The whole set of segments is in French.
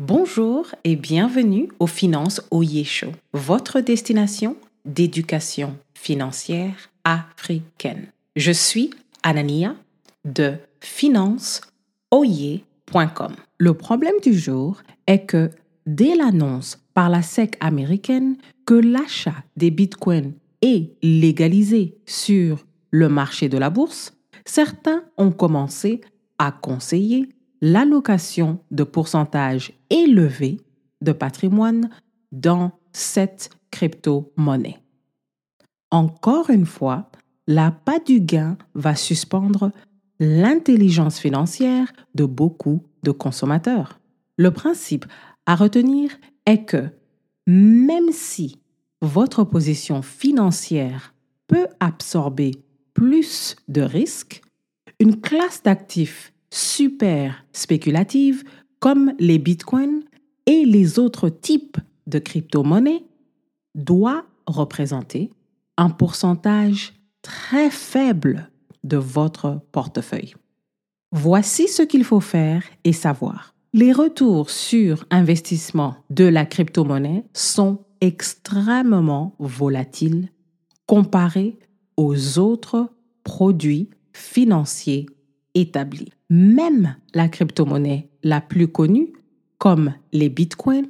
Bonjour et bienvenue au Finance Oye Show, votre destination d'éducation financière africaine. Je suis Anania de financeoye.com. Le problème du jour est que dès l'annonce par la SEC américaine que l'achat des bitcoins est légalisé sur le marché de la bourse, certains ont commencé à conseiller l'allocation de pourcentage élevé de patrimoine dans cette crypto-monnaie. Encore une fois, la pas du gain va suspendre l'intelligence financière de beaucoup de consommateurs. Le principe à retenir est que même si votre position financière peut absorber plus de risques, une classe d'actifs super spéculative comme les bitcoins et les autres types de crypto-monnaies doit représenter un pourcentage très faible de votre portefeuille. Voici ce qu'il faut faire et savoir. Les retours sur investissement de la crypto-monnaie sont extrêmement volatiles comparés aux autres produits financiers établis. Même la crypto-monnaie la plus connue, comme les bitcoins,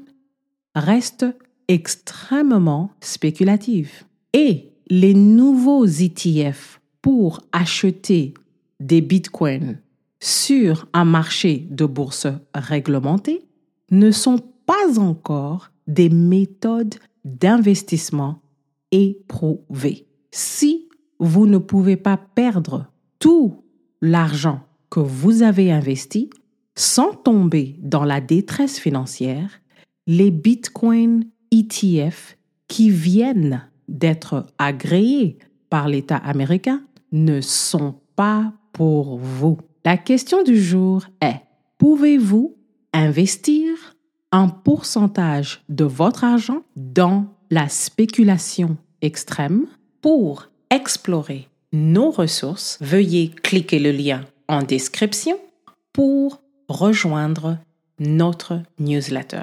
reste extrêmement spéculative. Et les nouveaux ETF pour acheter des bitcoins sur un marché de bourse réglementé ne sont pas encore des méthodes d'investissement éprouvées. Si vous ne pouvez pas perdre tout l'argent que vous avez investi sans tomber dans la détresse financière, les Bitcoin ETF qui viennent d'être agréés par l'État américain ne sont pas pour vous. La question du jour est, pouvez-vous investir un pourcentage de votre argent dans la spéculation extrême pour explorer nos ressources, veuillez cliquer le lien en description pour rejoindre notre newsletter.